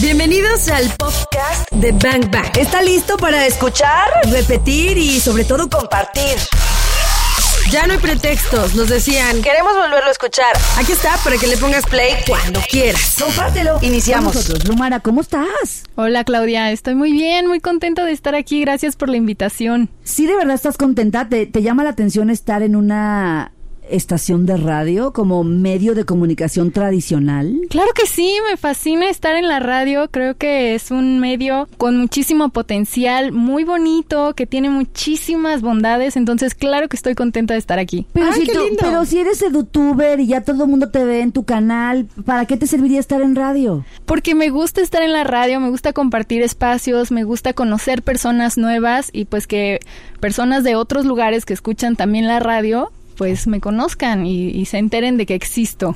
Bienvenidos al podcast de Bang Bang. ¿Está listo para escuchar, repetir y sobre todo compartir? Ya no hay pretextos, nos decían, queremos volverlo a escuchar. Aquí está para que le pongas play cuando quieras. Compártelo. Iniciamos. Nosotros, Lumara, ¿cómo estás? Hola Claudia, estoy muy bien, muy contenta de estar aquí, gracias por la invitación. Sí, de verdad estás contenta. ¿Te, te llama la atención estar en una estación de radio como medio de comunicación tradicional? Claro que sí, me fascina estar en la radio, creo que es un medio con muchísimo potencial, muy bonito, que tiene muchísimas bondades, entonces claro que estoy contenta de estar aquí. Pero, Ay, si, qué tú- lindo. pero si eres youtuber y ya todo el mundo te ve en tu canal, ¿para qué te serviría estar en radio? Porque me gusta estar en la radio, me gusta compartir espacios, me gusta conocer personas nuevas y pues que personas de otros lugares que escuchan también la radio, pues me conozcan y, y se enteren de que existo.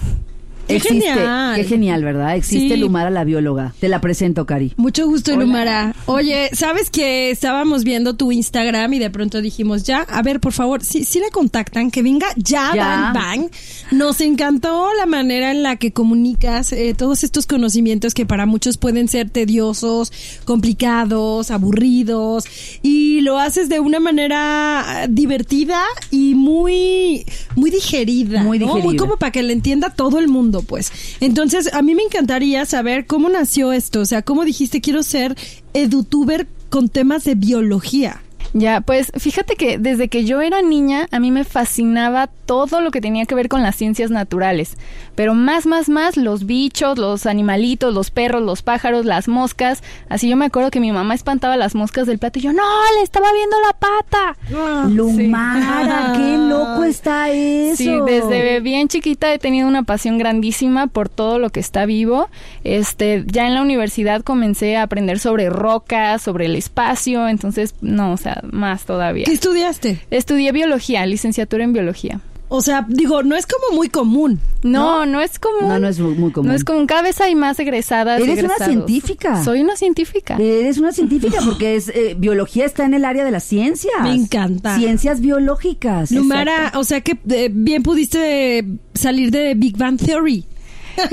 ¡Qué Existe, genial! Qué genial, ¿verdad? Existe Sí. Lumara la bióloga. Te la presento, Cari. Mucho gusto, Lumara. Oye, ¿sabes que estábamos viendo tu Instagram y de pronto dijimos, ya, a ver, por favor, si, si la contactan, que venga ya, Ya. Bang Bang. Nos encantó la manera en la que comunicas eh, todos estos conocimientos que para muchos pueden ser tediosos, complicados, aburridos, y lo haces de una manera divertida y muy, muy digerida. Muy ¿no? digerida. Muy como para que le entienda todo el mundo, pues. Entonces, a mí me encantaría saber cómo nació esto, o sea, cómo dijiste quiero ser edutuber con temas de biología. Ya, pues fíjate que desde que yo era niña a mí me fascinaba todo lo que tenía que ver con las ciencias naturales, pero más, más, más los bichos, los animalitos, los perros, los pájaros, las moscas. Así yo me acuerdo que mi mamá espantaba las moscas del plato y yo, no, le estaba viendo la pata. Lumara, qué loco está eso. Sí, desde bien chiquita he tenido una pasión grandísima por todo lo que está vivo. Este, ya en la universidad comencé a aprender sobre rocas, sobre el espacio, entonces no, o sea, más todavía. ¿Qué estudiaste? Estudié biología, licenciatura en biología. O sea, digo, no es como muy común. No, no, es común. No, no es muy muy común. No es común. Cada vez hay más egresadas. Eres una científica. Soy una científica. Eres una científica porque es eh, biología está en el área de las ciencias. Me encanta. Ciencias biológicas. Lumara, o sea que eh, bien pudiste salir de Big Bang Theory.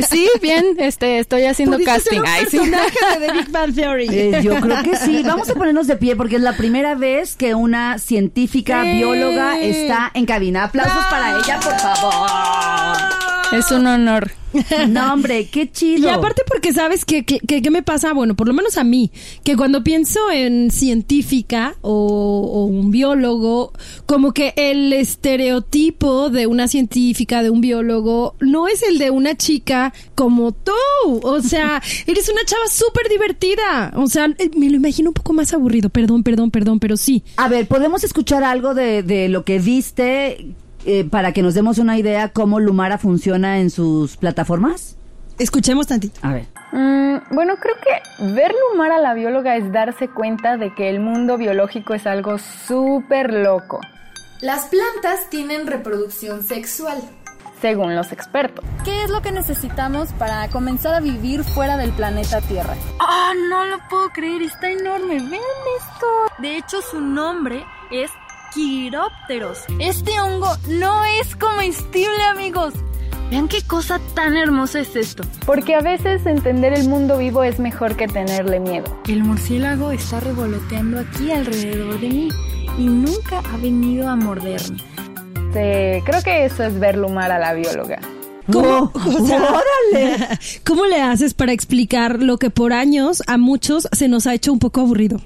Sí, bien, este, estoy haciendo casting. un Ay, sí. de The Big Bang Theory. Eh, yo creo que sí. Vamos a ponernos de pie porque es la primera vez que una científica bióloga está en cabina. Aplausos para ella, por favor. Es un honor. No, hombre, qué chido. Y aparte porque sabes que, que, que- que me pasa, bueno, por lo menos a mí, que cuando pienso en científica o, o un biólogo, como que el estereotipo de una científica, de un biólogo, no es el de una chica como tú. O sea, eres una chava súper divertida. O sea, eh, me lo imagino un poco más aburrido. Perdón, perdón, perdón, pero sí. A ver, ¿podemos escuchar algo de, de lo que viste eh, para que nos demos una idea cómo Lumara funciona en sus plataformas? Escuchemos tantito. A ver. Mm, bueno, creo que ver Lumar a la bióloga es darse cuenta de que el mundo biológico es algo súper loco, Las plantas tienen reproducción sexual. según los expertos. ¿Qué es lo que necesitamos para comenzar a vivir fuera del planeta Tierra? ¡Ah, no lo puedo creer! Está enorme. ¡Vean esto! De hecho, su nombre es Quirópteros. Este hongo no es comestible, amigos. Vean qué cosa tan hermosa es esto. Porque a veces entender el mundo vivo es mejor que tenerle miedo. El murciélago está revoloteando aquí alrededor de mí y nunca ha venido a morderme. creo que eso es ver lumar a la bióloga. ¡Oh, O sea, ¡Órale! ¿Cómo le haces para explicar lo que por años a muchos se nos ha hecho un poco aburrido?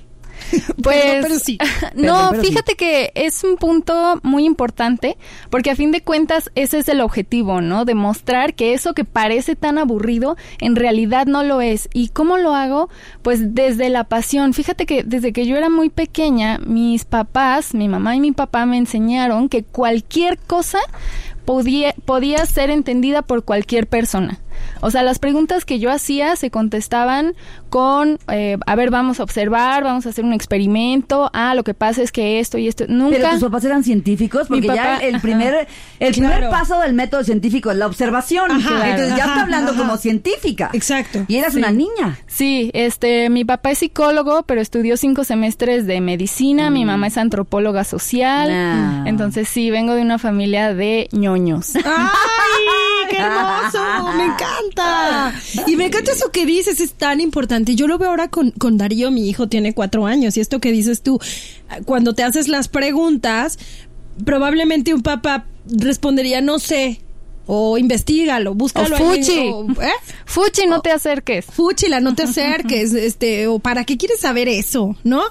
Pues pero sí. no, Perdón, pero sí. fíjate que es un punto muy importante porque a fin de cuentas ese es el objetivo, ¿no? Demostrar que eso que parece tan aburrido en realidad no lo es. ¿Y cómo lo hago? Pues desde la pasión. Fíjate que desde que yo era muy pequeña, mis papás, mi mamá y mi papá me enseñaron que cualquier cosa podía, podía ser entendida por cualquier persona. O sea, las preguntas que yo hacía se contestaban con, eh, a ver, vamos a observar, vamos a hacer un experimento, ah, lo que pasa es que esto y esto, nunca... Pero tus papás eran científicos porque ya el ajá. primer el primer paso del método científico es la observación. Ajá, Entonces ya ajá, está hablando ajá. como científica. Exacto. Y eras Sí. una niña. Sí, este, mi papá es psicólogo, pero estudió cinco semestres de medicina, mi mamá es antropóloga social, Ah. entonces sí, vengo de una familia de ñoños. ¡Ay! Qué hermoso! ¡Me encanta! Y me encanta eso que dices, es tan importante. Yo lo veo ahora con, con Darío, mi hijo tiene cuatro años, y esto que dices tú, cuando te haces las preguntas, probablemente un papá respondería, no sé, o investigalo, búscalo. O fuchi. ¿eh? Fuchi, no te acerques. Fuchila, no te acerques, este, o para qué quieres saber eso, ¿no?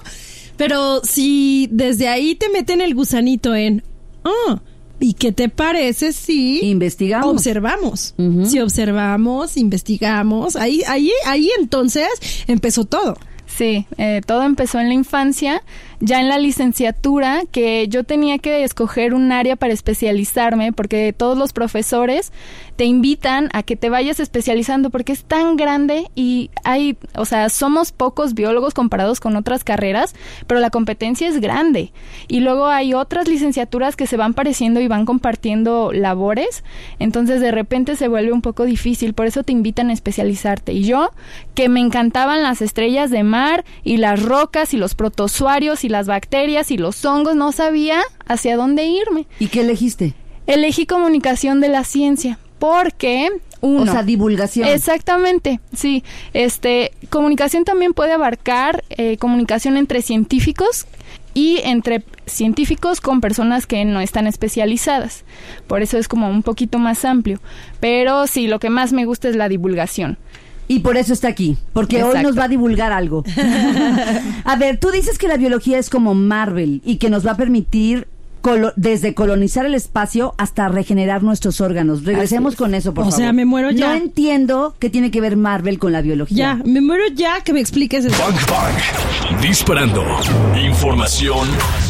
Pero si desde ahí te meten el gusanito en, ah, ¿y qué te parece si investigamos? Observamos. Si observamos, investigamos, ahí, ahí, ahí entonces empezó todo. Sí, eh, todo empezó en la infancia ya en la licenciatura que yo tenía que escoger un área para especializarme porque todos los profesores te invitan a que te vayas especializando porque es tan grande y hay, o sea, somos pocos biólogos comparados con otras carreras, pero la competencia es grande. Y luego hay otras licenciaturas que se van pareciendo y van compartiendo labores, entonces de repente se vuelve un poco difícil, por eso te invitan a especializarte. Y yo, que me encantaban las estrellas de mar y las rocas y los protozoarios las bacterias y los hongos, no sabía hacia dónde irme. ¿Y qué elegiste? Elegí comunicación de la ciencia porque uno, o sea, divulgación. Exactamente, sí. Este, comunicación también puede abarcar eh, comunicación entre científicos y entre científicos con personas que no están especializadas. Por eso es como un poquito más amplio. Pero sí, lo que más me gusta es la divulgación. Y por eso está aquí, porque hoy nos va a divulgar algo. a ver, tú dices que la biología es como Marvel y que nos va a permitir desde colonizar el espacio hasta regenerar nuestros órganos. Regresemos con eso, por favor. O sea, me muero ya. No entiendo qué tiene que ver Marvel con la biología. Ya, me muero ya que me expliques eso. Bang, bang. Disparando. Información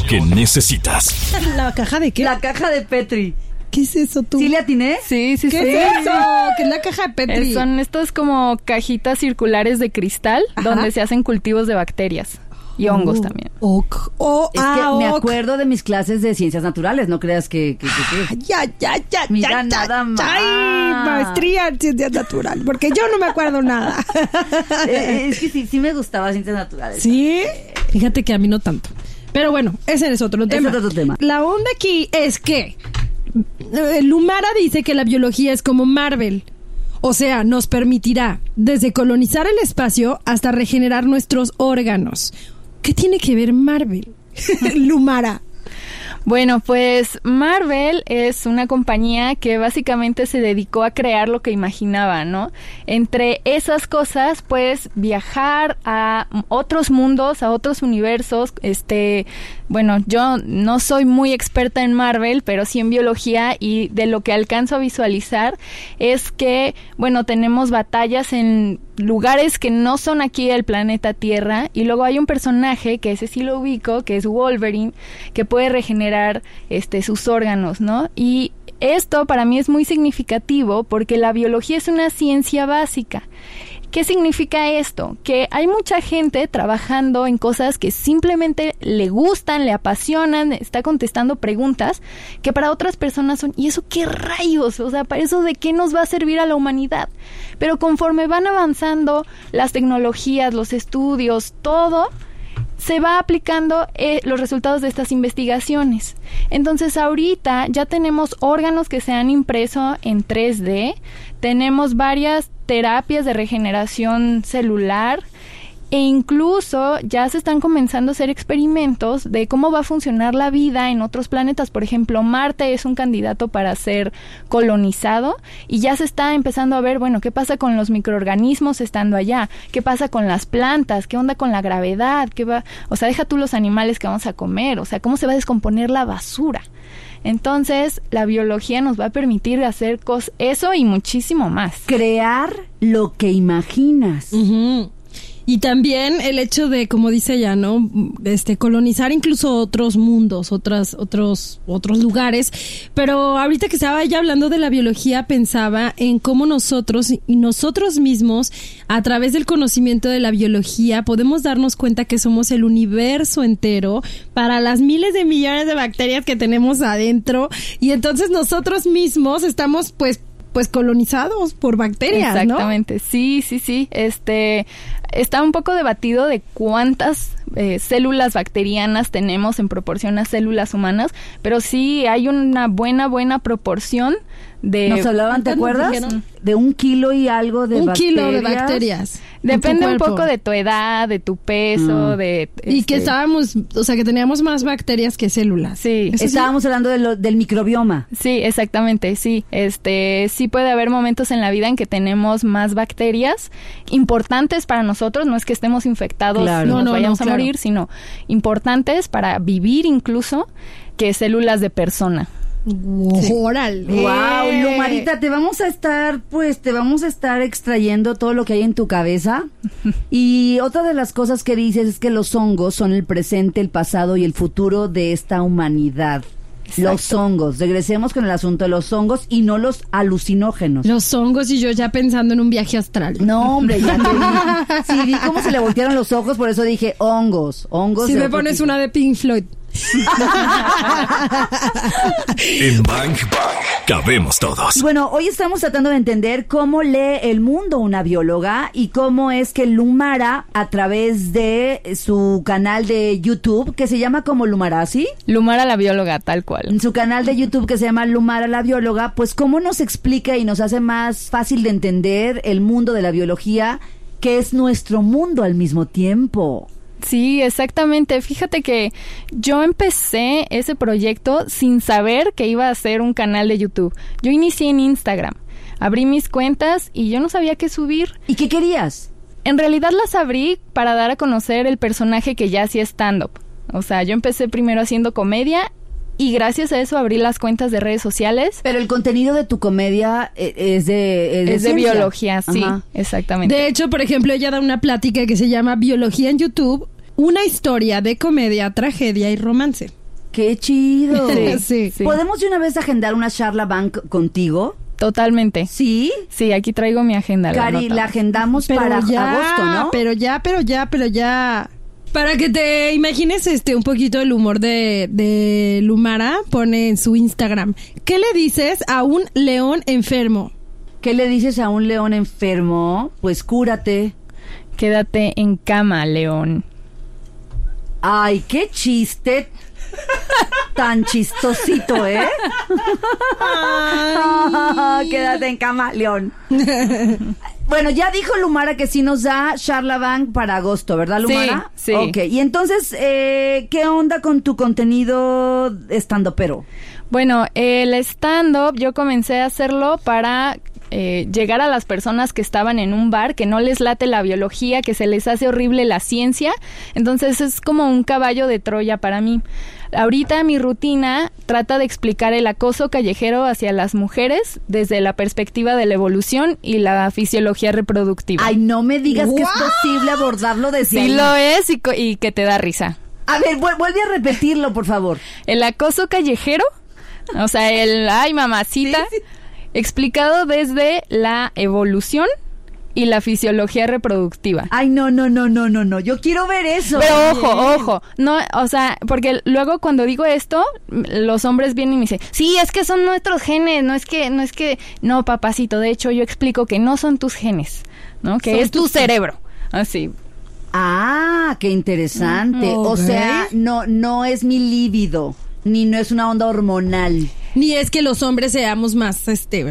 que necesitas. ¿La caja de qué? La caja de Petri. ¿Qué es eso tú? ¿Sí le atiné? Sí, sí, ¿Qué sí. es eso? ¿Qué es la caja de Petri? Eh, son estos como cajitas circulares de cristal donde se hacen cultivos de bacterias. Y hongos Oh, también. ok. Oh, Es ah, que me ok. acuerdo de mis clases de ciencias naturales, no creas que... que- que- que- Ya, ya, ya, Mira ya, nada ya, más. Ay, maestría en ciencias naturales, porque yo no me acuerdo nada. Eh, es que sí, sí me gustaba ciencias naturales. ¿Sí? Fíjate que a mí no tanto. Pero bueno, ese es otro tema. es otro tema. La onda aquí es que eh, Lumara dice que la biología es como Marvel. O sea, nos permitirá desde colonizar el espacio hasta regenerar nuestros órganos. ¿Qué tiene que ver Marvel? Lumara. Bueno, pues Marvel es una compañía que básicamente se dedicó a crear lo que imaginaba, ¿no? Entre esas cosas, pues viajar a otros mundos, a otros universos, este, bueno, yo no soy muy experta en Marvel, pero sí en biología y de lo que alcanzo a visualizar es que, bueno, tenemos batallas en lugares que no son aquí el planeta Tierra y luego hay un personaje que ese sí lo ubico, que es Wolverine, que puede regenerar este sus órganos, ¿no? Y esto para mí es muy significativo porque la biología es una ciencia básica. ¿Qué significa esto? Que hay mucha gente trabajando en cosas que simplemente le gustan, le apasionan, está contestando preguntas que para otras personas son, ¿y eso qué rayos? O sea, ¿para eso de qué nos va a servir a la humanidad? Pero conforme van avanzando las tecnologías, los estudios, todo, se va aplicando eh, los resultados de estas investigaciones. Entonces ahorita ya tenemos órganos que se han impreso en 3D, tenemos varias terapias de regeneración celular e incluso ya se están comenzando a hacer experimentos de cómo va a funcionar la vida en otros planetas. Por ejemplo, Marte es un candidato para ser colonizado y ya se está empezando a ver, bueno, qué pasa con los microorganismos estando allá, qué pasa con las plantas, qué onda con la gravedad, qué va, o sea, deja tú los animales que vamos a comer, o sea, cómo se va a descomponer la basura. Entonces, la biología nos va a permitir hacer cos eso y muchísimo más. Crear lo que imaginas. Y también el hecho de, como dice ella, ¿no? Este, colonizar incluso otros mundos, otras, otros, otros lugares. Pero ahorita que estaba ya hablando de la biología, pensaba en cómo nosotros y nosotros mismos, a través del conocimiento de la biología, podemos darnos cuenta que somos el universo entero para las miles de millones de bacterias que tenemos adentro. Y entonces nosotros mismos estamos, pues, pues colonizados por bacterias. Exactamente, sí, sí, sí. Este está un poco debatido de cuántas eh, células bacterianas tenemos en proporción a células humanas, pero sí hay una buena, buena proporción de... Nos hablaban, ¿te acuerdas? De un kilo y algo de un bacterias. kilo de bacterias. Depende en un poco de tu edad, de tu peso, Mm. de... Y que este, estábamos, o sea, que teníamos más bacterias que células. Sí. Estábamos hablando de lo- del microbioma. Sí, exactamente, sí. Este, sí puede haber momentos en la vida en que tenemos más bacterias importantes para nosotros, no es que estemos infectados Claro. y No, nos no, vayamos no, a morir, sino importantes para vivir incluso que células de persona. Órale. Wow, Lumarita, te vamos a estar, pues, te vamos a estar extrayendo todo lo que hay en tu cabeza. Y otra de las cosas que dices es que los hongos son el presente, el pasado y el futuro de esta humanidad. Los hongos. Regresemos con el asunto de los hongos y no los alucinógenos. Los hongos y yo ya pensando en un viaje astral. No, hombre, ya te vi. Sí, vi cómo se le voltearon los ojos, por eso dije hongos, hongos. si me pones tipo. una de Pink Floyd. En Bang Bang cabemos todos. Bueno, hoy estamos tratando de entender cómo lee el mundo una bióloga y cómo es que Lumara, a través de su canal de YouTube, que se llama como Lumara, ¿sí? Lumara la bióloga, tal cual. En su canal de YouTube que se llama Lumara la bióloga, pues cómo nos explica y nos hace más fácil de entender el mundo de la biología, que es nuestro mundo al mismo tiempo. Sí, exactamente. Fíjate que yo empecé ese proyecto sin saber que iba a ser un canal de YouTube. Yo inicié en Instagram. Abrí mis cuentas y yo no sabía qué subir. ¿Y qué querías? En realidad las abrí para dar a conocer el personaje que ya hacía stand-up. O sea, yo empecé primero haciendo comedia y gracias a eso abrí las cuentas de redes sociales. Pero el contenido de tu comedia eh, es de... Es de biología, sí, Ajá. exactamente. De hecho, por ejemplo, ella da una plática que se llama Biología en YouTube, una historia de comedia, tragedia y romance. ¡Qué chido! Sí, Sí. ¿Podemos de una vez agendar una charla bank contigo? Totalmente. Sí. Sí, aquí traigo mi agenda. Cari, la agendamos Pero para ya, agosto, ¿no? pero ya, pero ya, pero ya. Para que te imagines este un poquito el humor de, de Lumara, pone en su Instagram. ¿Qué le dices a un león enfermo? ¿Qué le dices a un león enfermo? Pues cúrate. Quédate en cama, León. Ay, qué chiste tan chistosito, ¿eh? Quédate en cama, León. Bueno, ya dijo Lumara que sí nos da Charla Bank para agosto, ¿verdad, Lumara? Sí, sí. Ok, y entonces, eh, ¿qué onda con tu contenido estando pero? Bueno, el stand-up yo comencé a hacerlo para eh, llegar a las personas que estaban en un bar, que no les late la biología, que se les hace horrible la ciencia. Entonces es como un caballo de Troya para mí. Ahorita mi rutina trata de explicar el acoso callejero hacia las mujeres desde la perspectiva de la evolución y la fisiología reproductiva. Ay, no me digas que es posible abordarlo desde sí ahí. lo es y, y que te da risa. A ver, vuel- vuelve a repetirlo, por favor. El acoso callejero, o sea, el ay mamacita, explicado desde la evolución y la fisiología reproductiva. Ay, no, no, no, no, no, no. Yo quiero ver eso. Pero ojo, ojo, no, o sea, porque luego cuando digo esto, los hombres vienen y me dicen, sí, es que son nuestros genes, no es que, no es que, no, papacito, de hecho yo explico que no son tus genes, ¿no? Que Son es tu cerebro, así. Ah, qué interesante. O sea, no, no es mi líbido, ni no es una onda hormonal. Ni es que los hombres seamos más, este,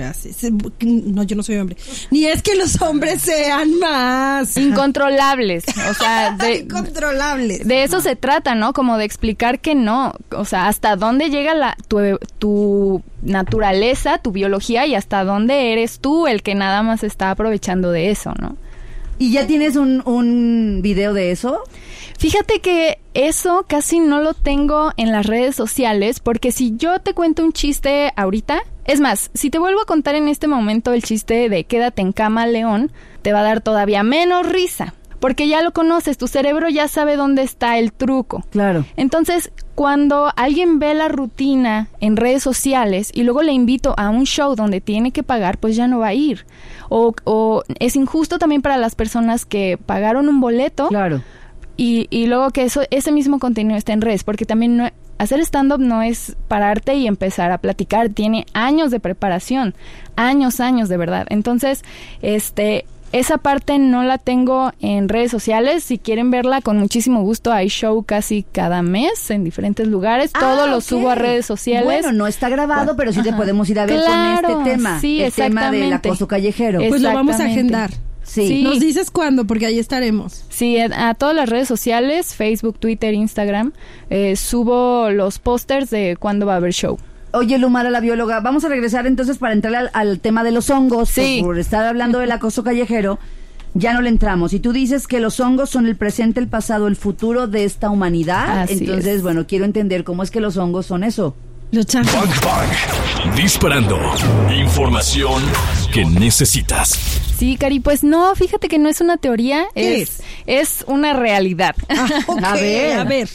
no, yo no soy hombre. Ni es que los hombres sean más Incontrolables, o sea, de, incontrolables. De eso se trata, ¿no? Como de explicar que no, o sea, hasta dónde llega la, tu, tu naturaleza, tu biología y hasta dónde eres tú el que nada más está aprovechando de eso, ¿no? ¿Y ya tienes un, un video de eso? Fíjate que eso casi no lo tengo en las redes sociales porque si yo te cuento un chiste ahorita, es más, si te vuelvo a contar en este momento el chiste de quédate en cama, león, te va a dar todavía menos risa. Porque ya lo conoces, tu cerebro ya sabe dónde está el truco. Claro. Entonces, cuando alguien ve la rutina en redes sociales y luego le invito a un show donde tiene que pagar, pues ya no va a ir. O, o es injusto también para las personas que pagaron un boleto Claro. y, y luego que eso, ese mismo contenido esté en redes, porque también no- hacer stand-up no es pararte y empezar a platicar, tiene años de preparación, años, años de verdad. Entonces, este, Esa parte no la tengo en redes sociales. Si quieren verla, con muchísimo gusto. Hay show casi cada mes en diferentes lugares. Ah, Todo lo subo a redes sociales. Bueno, no está grabado, pero sí te podemos ir a ver Claro, con este tema. sí, el tema del acoso callejero. Es- Pues lo vamos a agendar. Sí. Sí. Nos dices cuándo, porque ahí estaremos. Sí, a, a todas las redes sociales, Facebook, Twitter, Instagram, eh, subo los pósters de cuándo va a haber show. Oye, Lumara, la bióloga, vamos a regresar entonces para entrar al, al tema de los hongos. Sí. Por, por estar hablando del acoso callejero, ya no le entramos. Y tú dices que los hongos son el presente, el pasado, el futuro de esta humanidad. Así entonces, es. bueno, quiero entender cómo es que los hongos son eso. Los chantes. Bang Bang. Disparando. Información que necesitas. Sí, Cari, pues no, fíjate que no es una teoría, ¿Qué es, es una realidad. Ok, A ver. a ver.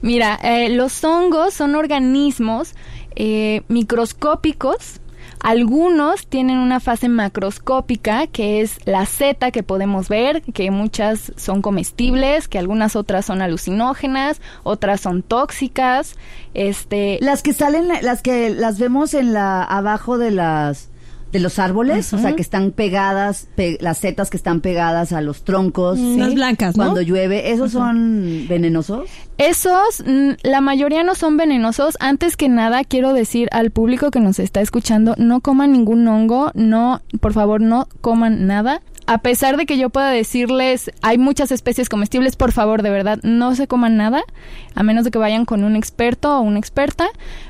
Mira, eh, los hongos son organismos eh, microscópicos. Algunos tienen una fase macroscópica, que es la seta que podemos ver, que muchas son comestibles, que algunas otras son alucinógenas, otras son tóxicas. Este, Las que salen, las que las vemos en la abajo de las de los árboles, o sea, que están pegadas, pe- las setas que están pegadas a los troncos. Mm, las blancas, ¿no? Cuando llueve, ¿esos son venenosos? Esos, mm, la mayoría no son venenosos. Antes que nada, quiero decir al público que nos está escuchando, no coman ningún hongo, no, por favor, no coman nada. A pesar de que yo pueda decirles, hay muchas especies comestibles, por favor, de verdad, no se coman nada, a menos de que vayan con un experto o una experta,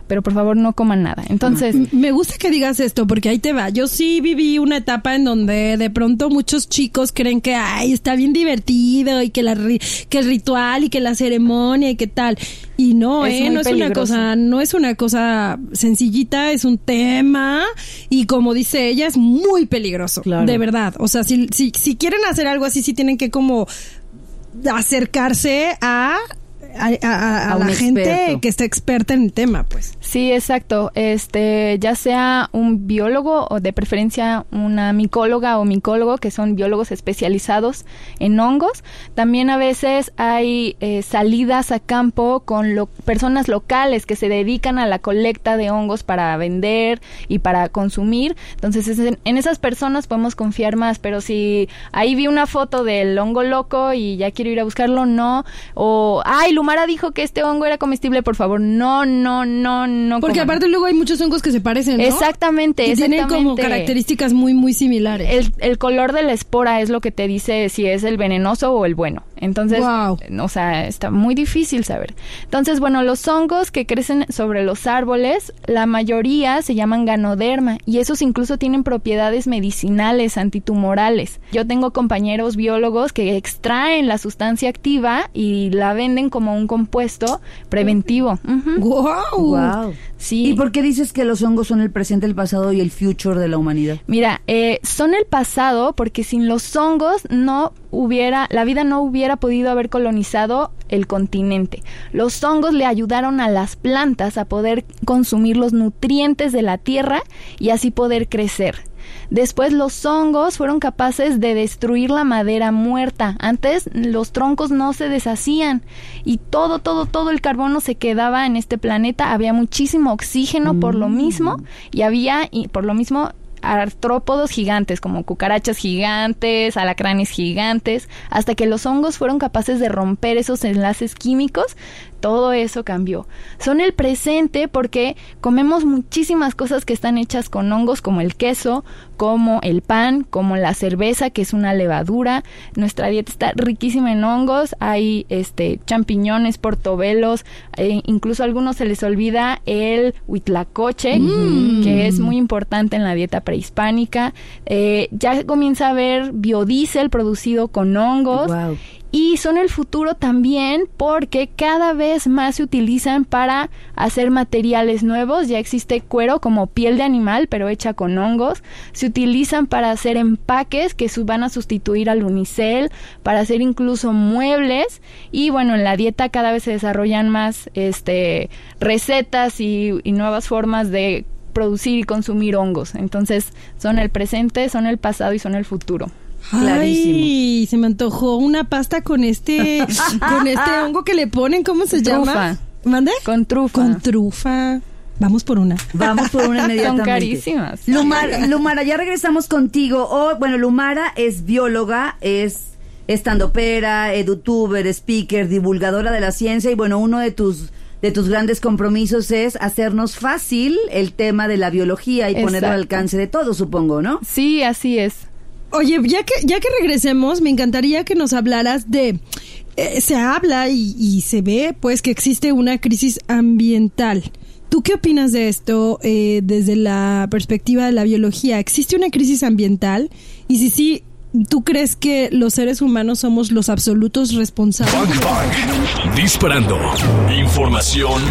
pero por favor no coman nada. Entonces, M- Me gusta que digas esto porque ahí te va. Yo sí viví una etapa en donde de pronto muchos chicos creen que ay, está bien divertido y que la el ritual y que la ceremonia y que tal. Y no, Es eh, no es una cosa, no es una cosa sencillita, es un tema y como dice ella es muy peligroso, Claro. de verdad. O sea, si, si si quieren hacer algo así sí tienen que como acercarse a a, a- a- a A un la gente experto. que está experta en el tema, pues. Sí, exacto. Este, ya sea un biólogo o de preferencia una micóloga o micólogo, que son biólogos especializados en hongos. También a veces hay eh, salidas a campo con lo- personas locales que se dedican a la colecta de hongos para vender y para consumir. Entonces, es en, en esas personas podemos confiar más. Pero si ahí vi una foto del hongo loco y ya quiero ir a buscarlo, no. O, ay, Lumara dijo que este hongo era comestible, por favor, no, no, no, no. Porque coman. aparte luego hay muchos hongos que se parecen, ¿no? Exactamente, Que tienen como exactamente. características muy, muy similares. El, el color de la espora es lo que te dice si es el venenoso o el bueno. Entonces, o sea, está muy difícil saber. Entonces, bueno, los hongos que crecen sobre los árboles, la mayoría se llaman ganoderma y esos incluso tienen propiedades medicinales, antitumorales. Yo tengo compañeros biólogos que extraen la sustancia activa y la venden como un compuesto preventivo. ¡Guau! Wow. Sí. ¿Y por qué dices que los hongos son el presente, el pasado y el future de la humanidad? Mira, eh, son el pasado porque sin los hongos no hubiera, la vida no hubiera podido haber colonizado el continente. Los hongos le ayudaron a las plantas a poder consumir los nutrientes de la tierra y así poder crecer. Después los hongos fueron capaces de destruir la madera muerta. Antes los troncos no se deshacían y todo, todo, todo el carbono se quedaba en este planeta. Había muchísimo oxígeno por lo mismo y había, y por lo mismo, artrópodos gigantes, como cucarachas gigantes, alacranes gigantes, hasta que los hongos fueron capaces de romper esos enlaces químicos, todo eso cambió. Son el presente porque comemos muchísimas cosas que están hechas con hongos, como el queso, como el pan, como la cerveza, que es una levadura. Nuestra dieta está riquísima en hongos, hay este champiñones, portobelos, eh, incluso a algunos se les olvida el huitlacoche, que es muy importante en la dieta prehispánica. Eh, ya comienza a haber biodiesel producido con hongos. Wow. Y son el futuro también porque cada vez más se utilizan para hacer materiales nuevos. Ya existe cuero como piel de animal, pero hecha con hongos. Se utilizan para hacer empaques que van a sustituir al unicel, para hacer incluso muebles. Y bueno, en la dieta cada vez se desarrollan más este, recetas y nuevas formas de producir y consumir hongos. Entonces son el presente, son el pasado y son el futuro. Clarísimo. Ay, se me antojó una pasta con este, con este hongo que le ponen, ¿cómo se Trufa. llama? ¿Mande? Con trufa. Con trufa. Vamos por una. Vamos por una inmediatamente. Son carísimas. Lumara, Lumara, ya regresamos contigo. Oh, bueno, Lumara es bióloga, es estandopera, edutuber, speaker, divulgadora de la ciencia y bueno, uno de tus de tus grandes compromisos es hacernos fácil el tema de la biología y ponerlo al alcance de todos, supongo, ¿no? Sí, así es. Oye, ya que ya que regresemos, me encantaría que nos hablaras de eh, se habla y, se ve pues que existe una crisis ambiental. ¿Tú qué opinas de esto eh, desde la perspectiva de la biología? ¿Existe una crisis ambiental? Y si sí, ¿Tú crees que los seres humanos somos los absolutos responsables? Disparando. Información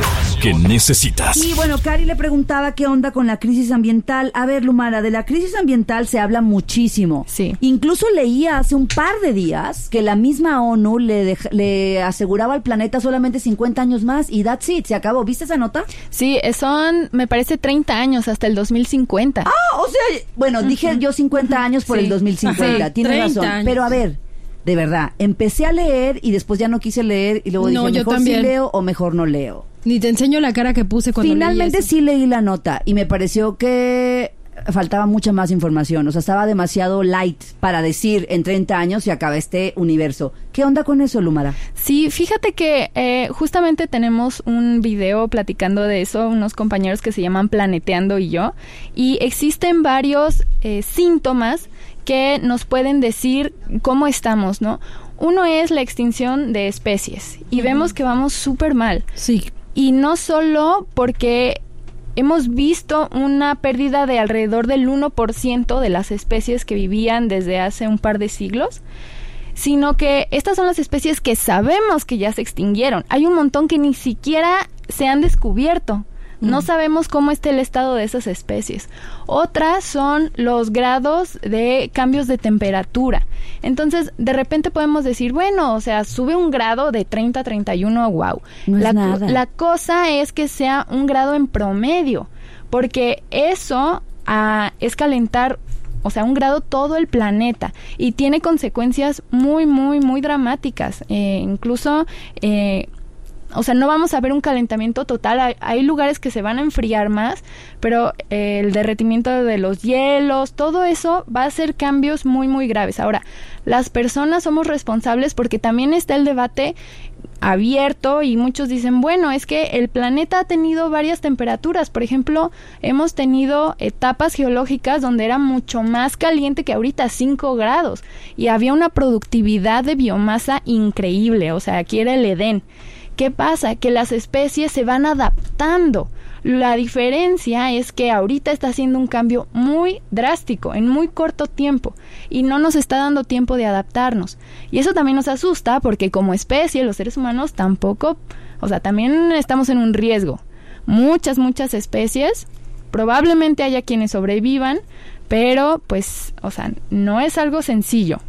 que necesitas. Y bueno, Cari le preguntaba qué onda con la crisis ambiental. A ver, Lumara, de la crisis ambiental se habla muchísimo. Sí. Incluso leía hace un par de días que la misma ONU le, le aseguraba al planeta solamente 50 años más y that's it, se acabó. ¿Viste esa nota? Sí, son, me parece, 30 años hasta el 2050. Ah, o sea, bueno, dije yo 50 años por el 2050 tiene razón. Pero a ver, de verdad, empecé a leer y después ya no quise leer y luego dije, mejor sí leo o mejor no leo. Ni te enseño la cara que puse cuando Finalmente sí leí la nota y me pareció que faltaba mucha más información. O sea, estaba demasiado light para decir en 30 años se acaba este universo. ¿Qué onda con eso, Lumara? Sí, fíjate que eh, justamente tenemos un video platicando de eso, unos compañeros que se llaman Planeteando y yo, y existen varios eh, síntomas que nos pueden decir cómo estamos, ¿no? Uno es la extinción de especies y vemos que vamos súper mal. Sí. Y no solo porque hemos visto una pérdida de alrededor del 1% de las especies que vivían desde hace un par de siglos, sino que estas son las especies que sabemos que ya se extinguieron. Hay un montón que ni siquiera se han descubierto. No sabemos cómo está el estado de esas especies. Otras son los grados de cambios de temperatura. Entonces, de repente podemos decir, bueno, o sea, sube un grado de 30 a 31, wow. la, la cosa es que sea un grado en promedio, porque eso ah, es calentar o sea, un grado todo el planeta y tiene consecuencias muy, muy, muy dramáticas. Eh, incluso eh, o sea, no vamos a ver un calentamiento total. Hay, lugares que se van a enfriar más, pero eh, el derretimiento de los hielos, todo eso va a ser cambios muy, muy graves. Ahora, las personas somos responsables porque también está el debate abierto y muchos dicen, bueno, es que el planeta ha tenido varias temperaturas. Por ejemplo, hemos tenido etapas geológicas donde era mucho más caliente que ahorita 5 grados y había una productividad de biomasa increíble, o sea, aquí era el Edén. ¿Qué pasa? Que las especies se van adaptando. La diferencia es que ahorita está haciendo un cambio muy drástico, en muy corto tiempo, y no nos está dando tiempo de adaptarnos. Y eso también nos asusta porque como especie, los seres humanos tampoco, o sea, también estamos en un riesgo. Muchas, muchas especies, probablemente haya quienes sobrevivan, pero pues, o sea, no es algo sencillo.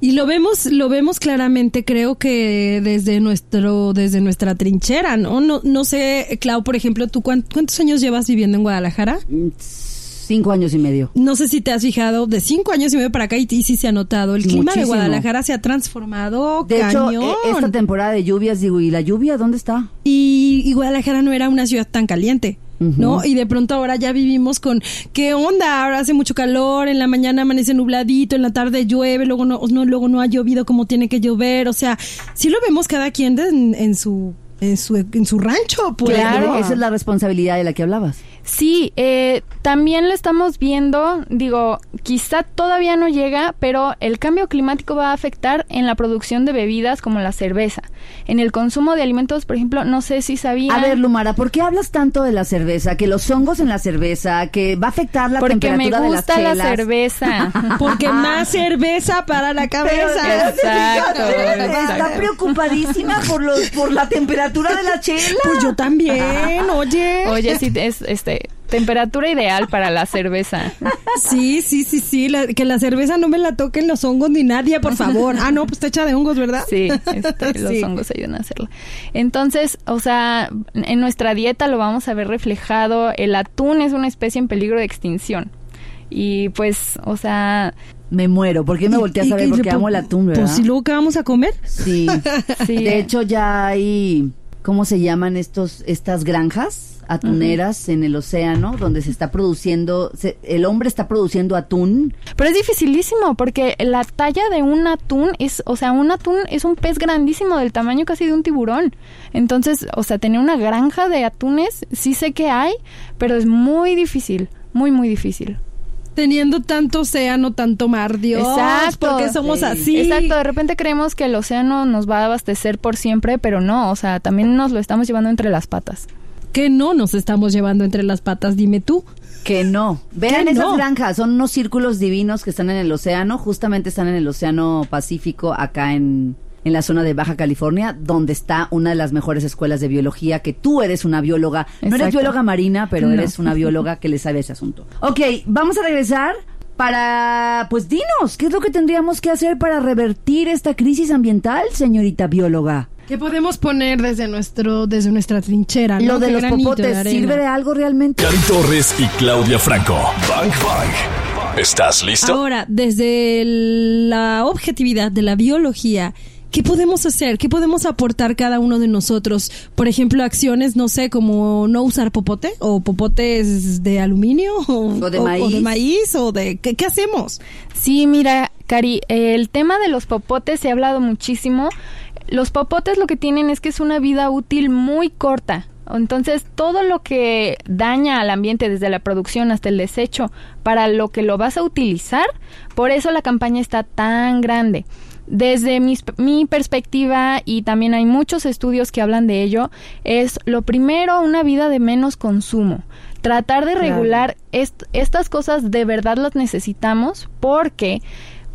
Y lo vemos, lo vemos claramente, creo que desde nuestro, desde nuestra trinchera, ¿no? No, no sé, Clau, por ejemplo, ¿tú cuántos años llevas viviendo en Guadalajara? Cinco años y medio. No sé si te has fijado, de cinco años y medio para acá y, sí se ha notado. El clima de Guadalajara se ha transformado. De hecho, e, esta temporada de lluvias, digo, ¿y la lluvia dónde está? Y, y Guadalajara no era una ciudad tan caliente. ¿No? Y de pronto ahora ya vivimos con, ¿qué onda? Ahora hace mucho calor, en la mañana amanece nubladito, en la tarde llueve, luego no, no luego no ha llovido como tiene que llover, o sea, sí lo vemos cada quien en, su en su, en su rancho, pues. Claro, esa es la responsabilidad de la que hablabas. Sí, eh, también lo estamos viendo, digo, quizá todavía no llega, pero el cambio climático va a afectar en la producción de bebidas como la cerveza. En el consumo de alimentos, por ejemplo, no sé si sabían... A ver, Lumara, ¿por qué hablas tanto de la cerveza? Que los hongos en la cerveza, que va a afectar la temperatura de las Porque me gusta la cerveza. Porque más cerveza para la cabeza. exacto, Está preocupadísima por, los, por la temperatura de la chela. Pues yo también, oye. Oye, sí, es, este, temperatura ideal para la cerveza. Sí, sí, sí, sí, que la cerveza no me la toquen los hongos ni nadie, por favor. Ah, no, pues está hecha de hongos, ¿verdad? Sí, este, los hongos ayudan a hacerla. Entonces, o sea, en nuestra dieta lo vamos a ver reflejado. El atún es una especie en peligro de extinción. Y pues, o sea, me muero. ¿Por qué me volteas a ver? Porque amo el atún, ¿verdad? Pues si luego que vamos a comer. Sí. sí. De hecho, ya hay ¿cómo se llaman estos, estas granjas? atuneras en el océano donde se está produciendo, el hombre está produciendo atún. Pero es dificilísimo porque la talla de un atún es, o sea, un atún es un pez grandísimo del tamaño casi de un tiburón. Entonces, o sea, tener una granja de atunes, sí sé que hay, pero es muy difícil, muy, muy difícil teniendo tanto océano, tanto mar, Dios. Exacto. Porque somos así. Exacto, de repente creemos que el océano nos va a abastecer por siempre, pero no, o sea, también nos lo estamos llevando entre las patas. ¿Qué no nos estamos llevando entre las patas? Dime tú. Que no. Vean esas granjas, son unos círculos divinos que están en el océano, justamente están en el océano Pacífico, acá en, en la zona de Baja California, donde está una de las mejores escuelas de biología, que tú eres una bióloga. No eres bióloga marina, pero eres una bióloga que le sabe ese asunto. Ok, vamos a regresar para, pues dinos, ¿qué es lo que tendríamos que hacer para revertir esta crisis ambiental, señorita bióloga? ¿Qué podemos poner desde nuestro desde nuestra trinchera? Lo de los popotes, ¿sirve de algo realmente? Cari Torres y Claudia Franco. Bang, bang. ¿Estás listo? Ahora, desde la objetividad de la biología ¿Qué podemos hacer? ¿Qué podemos aportar cada uno de nosotros? Por ejemplo, acciones, no sé, como no usar popote o popotes de aluminio o, de, maíz. o de maíz o de ¿qué, ¿qué, hacemos? Sí, mira, Cari, el tema de los popotes se ha hablado muchísimo. Los popotes lo que tienen es que es una vida útil muy corta. Entonces, todo lo que daña al ambiente desde la producción hasta el desecho para lo que lo vas a utilizar, por eso la campaña está tan grande. Desde mi, perspectiva, y también hay muchos estudios que hablan de ello, es lo primero una vida de menos consumo. Tratar de regular estas cosas de verdad las necesitamos porque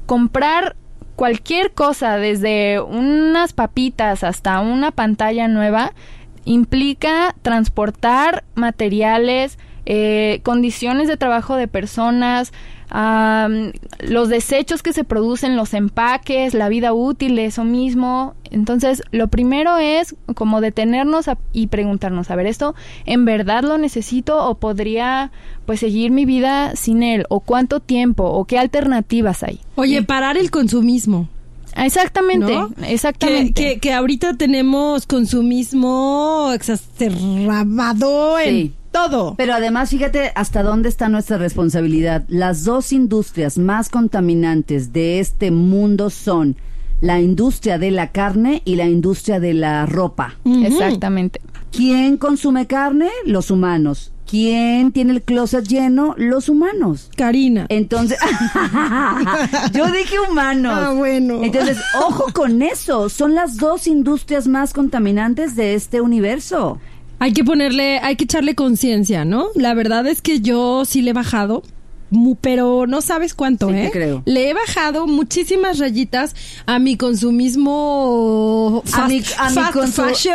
comprar cualquier cosa, desde unas papitas hasta una pantalla nueva, implica transportar materiales, eh, condiciones de trabajo de personas, los desechos que se producen, los empaques, la vida útil de eso mismo. Entonces, lo primero es como detenernos y preguntarnos, a ver, ¿esto en verdad lo necesito o podría pues seguir mi vida sin él? ¿O cuánto tiempo? ¿O qué alternativas hay? Oye, parar el consumismo. Exactamente, exactamente. Que, ahorita tenemos consumismo exacerbado en todo. Pero además, fíjate hasta dónde está nuestra responsabilidad. Las dos industrias más contaminantes de este mundo son la industria de la carne y la industria de la ropa. Exactamente. ¿Quién consume carne? Los humanos. ¿Quién tiene el closet lleno? Los humanos. Karina. Entonces, yo dije humanos. Ah, bueno. Entonces, ojo con eso. Son las dos industrias más contaminantes de este universo. Hay que ponerle, hay que echarle conciencia, ¿no? La verdad es que yo sí le he bajado pero no sabes cuánto, ¿eh? creo. Le he bajado muchísimas rayitas a mi consumismo a mi, a mi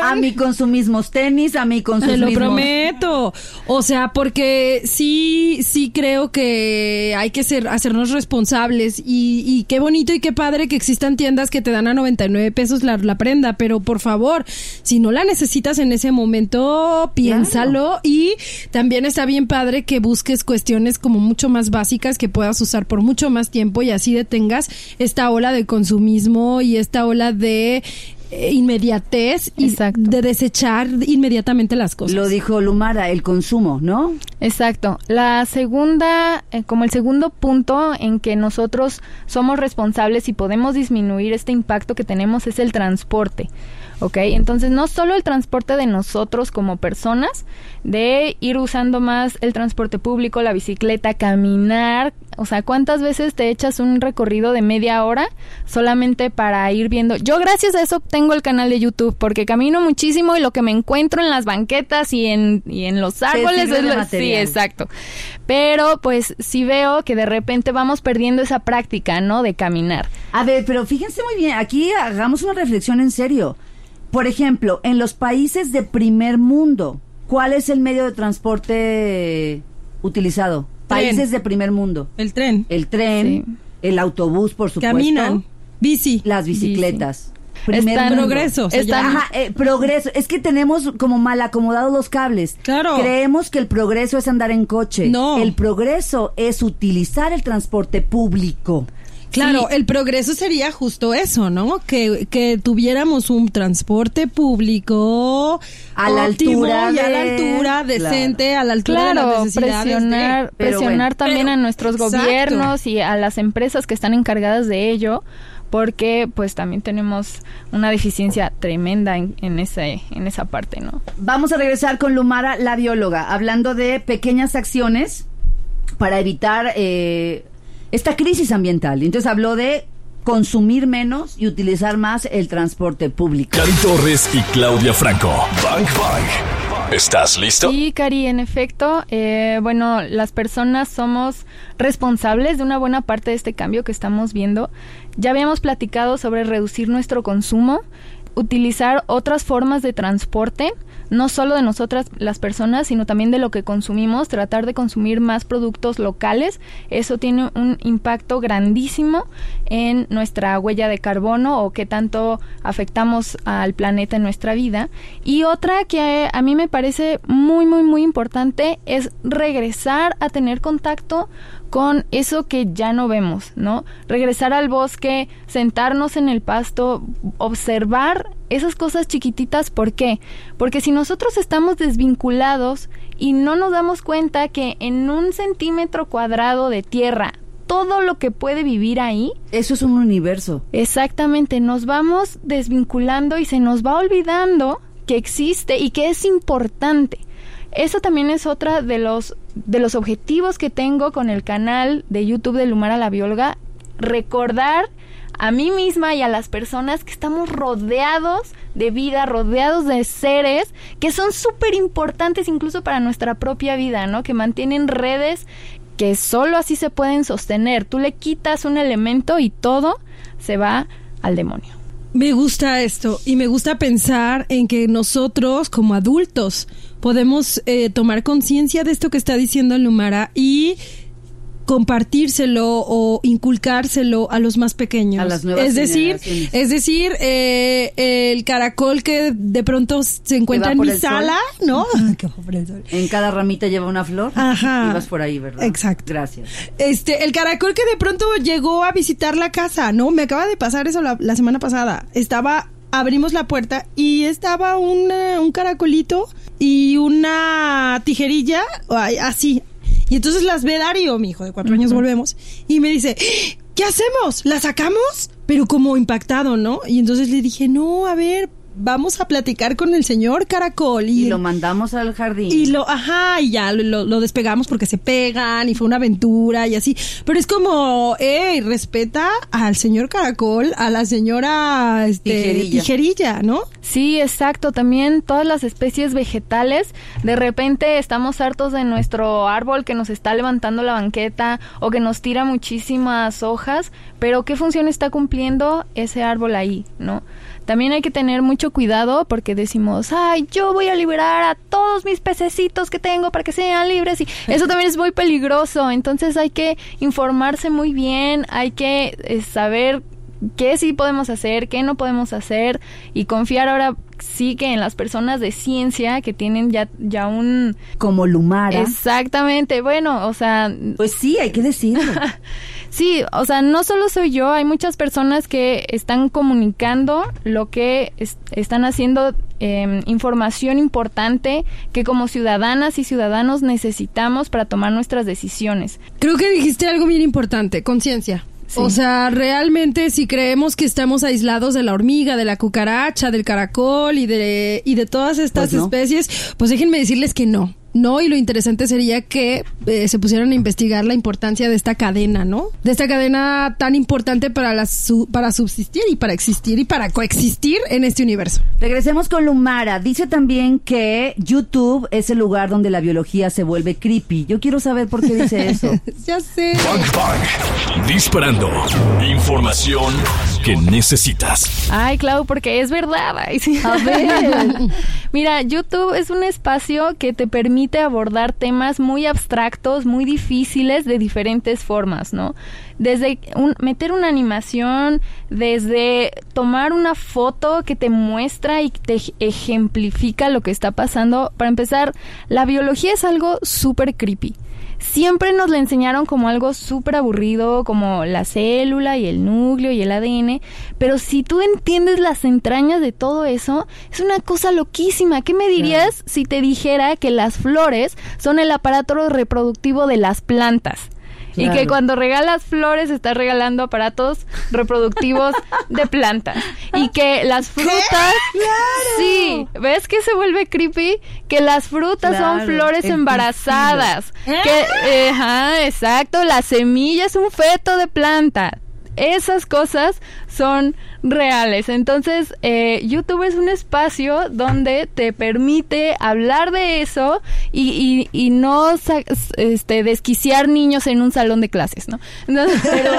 a mi consumismo tenis, a mi consumismo. Te lo prometo. O sea, porque sí, sí creo que hay que ser, hacernos responsables y, y qué bonito y qué padre que existan tiendas que te dan a 99 pesos la, la prenda, pero por favor, si no la necesitas en ese momento, piénsalo y también está bien padre que busques cuestiones como mucho más básicas que puedas usar por mucho más tiempo y así detengas esta ola de consumismo y esta ola de eh, inmediatez y de desechar inmediatamente las cosas. Lo dijo Lumara, el consumo, ¿no? Exacto. La segunda, eh, como el segundo punto en que nosotros somos responsables y podemos disminuir este impacto que tenemos es el transporte. ¿Ok? Entonces no solo el transporte de nosotros como personas, de ir usando más el transporte público, la bicicleta, caminar, o sea, ¿cuántas veces te echas un recorrido de media hora solamente para ir viendo? Yo gracias a eso tengo el canal de YouTube porque camino muchísimo y lo que me encuentro en las banquetas y en, y en los árboles es lo, sí, exacto. Pero pues sí veo que de repente vamos perdiendo esa práctica, ¿no? De caminar. A ver, pero fíjense muy bien, aquí hagamos una reflexión en serio. Por ejemplo, en los países de primer mundo, ¿cuál es el medio de transporte utilizado? Países de primer mundo. El tren. El tren, el autobús, por supuesto. Caminan. Bici. Las bicicletas. Primer progreso. Ajá, eh, progreso. Es que tenemos como mal acomodados los cables. Claro. Creemos que el progreso es andar en coche. No. El progreso es utilizar el transporte público Claro, el progreso sería justo eso, ¿no? Que, que tuviéramos un transporte público a la altura y a la altura decente, a la altura de las necesidades presionar, presionar también a nuestros gobiernos y a las empresas que están encargadas de ello porque pues también tenemos una deficiencia tremenda en, en, ese, en esa parte, ¿no? Vamos a regresar con Lumara, la bióloga, hablando de pequeñas acciones para evitar eh, esta crisis ambiental. Entonces habló de consumir menos y utilizar más el transporte público. Cari Torres y Claudia Franco. Bang Bang. ¿Estás listo? Sí, Cari, en efecto, eh, bueno, las personas somos responsables de una buena parte de este cambio que estamos viendo. Ya habíamos platicado sobre reducir nuestro consumo, utilizar otras formas de transporte, no solo de nosotras las personas, sino también de lo que consumimos, tratar de consumir más productos locales. Eso tiene un impacto grandísimo en nuestra huella de carbono o qué tanto afectamos al planeta en nuestra vida. Y otra que a mí me parece muy, muy, muy importante es regresar a tener contacto con eso que ya no vemos, ¿no? Regresar al bosque, sentarnos en el pasto, observar esas cosas chiquititas, ¿por qué? Porque si nosotros estamos desvinculados y no nos damos cuenta que en un centímetro cuadrado de tierra todo lo que puede vivir ahí. Eso es un universo. Exactamente, nos vamos desvinculando y se nos va olvidando que existe y que es importante. Eso también es otra de los, de los objetivos que tengo con el canal de YouTube de Lumara la Bióloga, recordar a mí misma y a las personas que estamos rodeados de vida, rodeados de seres que son súper importantes incluso para nuestra propia vida, ¿no? Que mantienen redes que solo así se pueden sostener. Tú le quitas un elemento y todo se va al demonio. Me gusta esto y me gusta pensar en que nosotros como adultos podemos eh, tomar conciencia de esto que está diciendo Lumara y compartírselo o inculcárselo a los más pequeños. A las nuevas es decir, es decir, eh, el caracol que de pronto se encuentra en mi sala, ¿no? en cada ramita lleva una flor. Ajá. Y vas por ahí, ¿verdad? Exacto. Gracias. Este, el caracol que de pronto llegó a visitar la casa, ¿no? Me acaba de pasar eso la, la semana pasada. Estaba abrimos la puerta y estaba una, un caracolito y una tijerilla así y entonces las ve Darío, mi hijo de cuatro años, volvemos, y me dice, ¿qué hacemos? ¿La sacamos? Pero como impactado, ¿no? Y entonces le dije, no, a ver, vamos a platicar con el señor Caracol. Y, lo mandamos al jardín. Y lo, ajá, y ya lo, despegamos porque se pegan y fue una aventura y así. Pero es como, hey, respeta al señor Caracol, a la señora este, tijerilla. ¿no? Sí, exacto. También todas las especies vegetales, de repente estamos hartos de nuestro árbol que nos está levantando la banqueta o que nos tira muchísimas hojas, pero ¿qué función está cumpliendo ese árbol ahí, no? También hay que tener mucho cuidado porque decimos, ay, yo voy a liberar a todos mis pececitos que tengo para que sean libres y eso también es muy peligroso. Entonces hay que informarse muy bien, hay que eh, saber qué sí podemos hacer, qué no podemos hacer y confiar ahora sí que en las personas de ciencia que tienen ya, ya un... Como Lumara. Exactamente, bueno, o sea... Pues sí, hay que decirlo. Sí, o sea, no solo soy yo, hay muchas personas que están comunicando lo que están haciendo em, información importante que como ciudadanas y ciudadanos necesitamos para tomar nuestras decisiones. Creo que dijiste algo bien importante, conciencia. O sea, realmente si creemos que estamos aislados de la hormiga, de la cucaracha, del caracol y de, y de todas estas pues especies, pues déjenme decirles que no. No, y lo interesante sería que eh, se pusieran a investigar la importancia de esta cadena, ¿no? De esta cadena tan importante para, la para subsistir y para existir y para coexistir en este universo. Regresemos con Lumara. Dice también que YouTube es el lugar donde la biología se vuelve creepy. Yo quiero saber por qué dice eso. ya sé. Disparando. Información que necesitas. Ay, Clau, porque es verdad. A ver. Mira, YouTube es un espacio que te permite abordar temas muy abstractos, muy difíciles de diferentes formas, ¿no? Desde meter una animación, desde tomar una foto que te muestra y te ejemplifica lo que está pasando. Para empezar, la biología es algo súper creepy siempre nos la enseñaron como algo súper aburrido, como la célula y el núcleo y el ADN, pero si tú entiendes las entrañas de todo eso, es una cosa loquísima. ¿Qué me dirías si te dijera que las flores son el aparato reproductivo de las plantas? Y que cuando regalas flores estás regalando aparatos reproductivos de plantas. Y que las frutas... Sí, ¿ves que se vuelve creepy? Que las frutas son flores embarazadas. Que, ajá, exacto, la semilla es un feto de planta. Esas cosas son reales. Entonces, eh, YouTube es un espacio donde te permite hablar de eso y, y, no este, desquiciar niños en un salón de clases, ¿no? pero,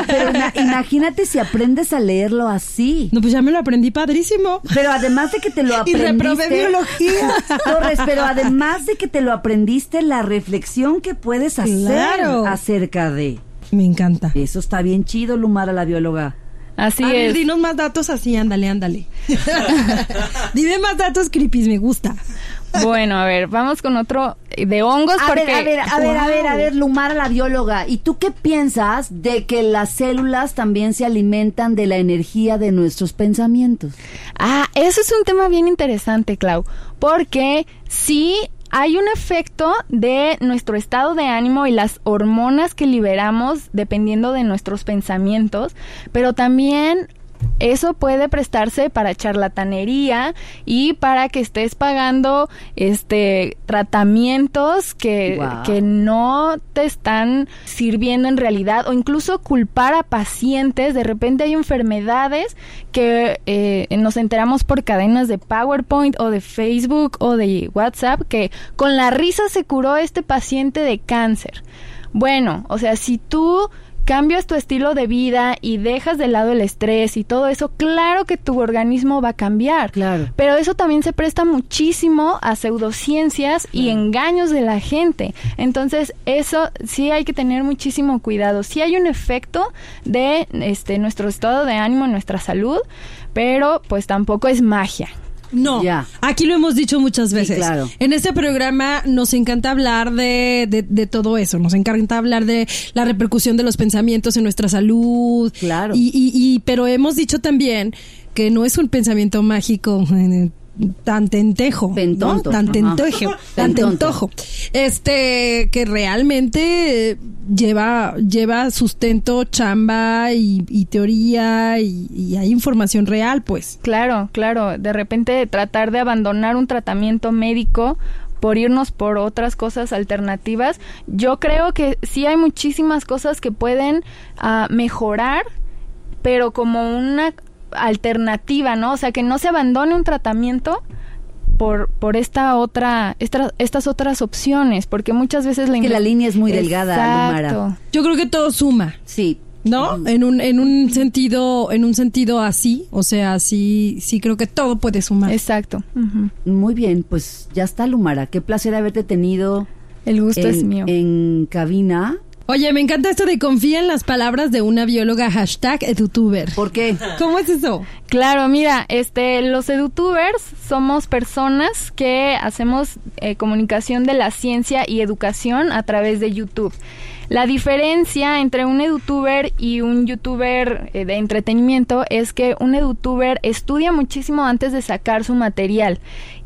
imagínate si aprendes a leerlo así. No, pues ya me lo aprendí padrísimo. Pero además de que te lo aprendiste... Y reprobé biología. Torres, pero además de que te lo aprendiste, la reflexión que puedes hacer acerca de... Me encanta. Eso está bien chido, Lumara, la bióloga. Así a es. Ver, dinos más datos así, ándale, ándale. Dime más datos creepy, me gusta. Bueno, a ver, vamos con otro de hongos a porque... Ver, a ver, a ver, a ver, a ver, Lumara, la bióloga. ¿Y tú qué piensas de que las células también se alimentan de la energía de nuestros pensamientos? Ah, eso es un tema bien interesante, Clau, porque sí hay un efecto de nuestro estado de ánimo y las hormonas que liberamos dependiendo de nuestros pensamientos, pero también eso puede prestarse para charlatanería y para que estés pagando este tratamientos que, que no te están sirviendo en realidad o incluso culpar a pacientes. De repente hay enfermedades que eh, nos enteramos por cadenas de PowerPoint o de Facebook o de WhatsApp que con la risa se curó este paciente de cáncer. Bueno, o sea, si tú cambias tu estilo de vida y dejas de lado el estrés y todo eso, claro que tu organismo va a cambiar. Claro. Pero eso también se presta muchísimo a pseudociencias y engaños de la gente. Entonces, eso sí hay que tener muchísimo cuidado. Sí hay un efecto de este nuestro estado de ánimo, nuestra salud, pero pues tampoco es magia. No, aquí lo hemos dicho muchas veces. claro. En este programa nos encanta hablar de, de, todo eso, nos encanta hablar de la repercusión de los pensamientos en nuestra salud. Claro. Y, y, y pero hemos dicho también que no es un pensamiento mágico tan tentejo, tan tentejo, tan tentojo, este que realmente lleva lleva sustento, chamba y, teoría y, y, hay información real, pues. Claro, claro. De repente tratar de abandonar un tratamiento médico por irnos por otras cosas alternativas. Yo creo que sí hay muchísimas cosas que pueden uh, mejorar, pero como una alternativa, ¿no? O sea, que no se abandone un tratamiento por, por esta otra, estas otras opciones, porque muchas veces la... Que la línea es muy delgada, Lumara. Yo creo que todo suma. Sí. ¿No? En un, en un sentido, en un sentido así, o sea, sí, sí creo que todo puede sumar. Exacto. Muy bien, pues ya está, Lumara. Qué placer haberte tenido. El gusto es mío. En cabina. Oye, me encanta esto de confía en las palabras de una bióloga hashtag edutuber. ¿Por qué? ¿Cómo es eso? Claro, mira, este, los edutubers somos personas que hacemos eh, comunicación de la ciencia y educación a través de YouTube. La diferencia entre un edutuber y un youtuber eh, de entretenimiento es que un edutuber estudia muchísimo antes de sacar su material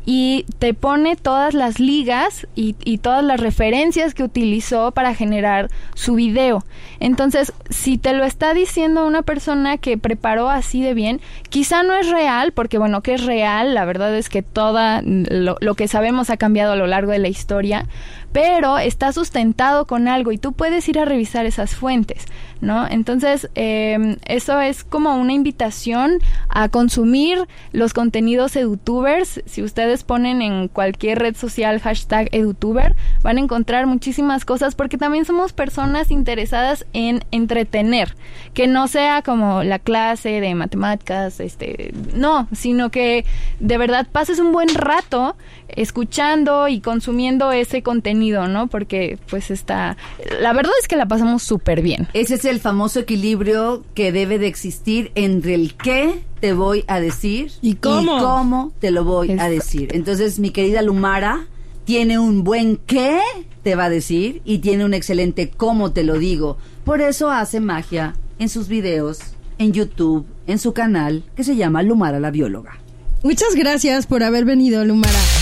y te pone todas las ligas y, y, todas las referencias que utilizó para generar su video. Entonces, si te lo está diciendo una persona que preparó así de bien, quizá no es real, porque bueno, que es real, la verdad es que toda lo, lo que sabemos ha cambiado a lo largo de la historia, pero está sustentado con algo y tú puedes ir a revisar esas fuentes, ¿no? Entonces, eh, eso es como una invitación a consumir los contenidos edutubers. Si ustedes ponen en cualquier red social hashtag edutuber, van a encontrar muchísimas cosas porque también somos personas interesadas en entretener, que no sea como la clase de matemáticas, este, no, sino que de verdad pases un buen rato escuchando y consumiendo ese contenido, ¿no? Porque pues está, la verdad es que la pasamos súper bien. Ese es el famoso equilibrio que debe de existir entre el qué te voy a decir y cómo, te lo voy a decir. Entonces, mi querida Lumara, tiene un buen qué, te va a decir, y tiene un excelente cómo te lo digo. Por eso hace magia en sus videos, en YouTube, en su canal, que se llama Lumara la Bióloga. Muchas gracias por haber venido, Lumara.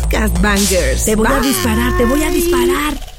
Bangers. Te voy a disparar, te voy a disparar.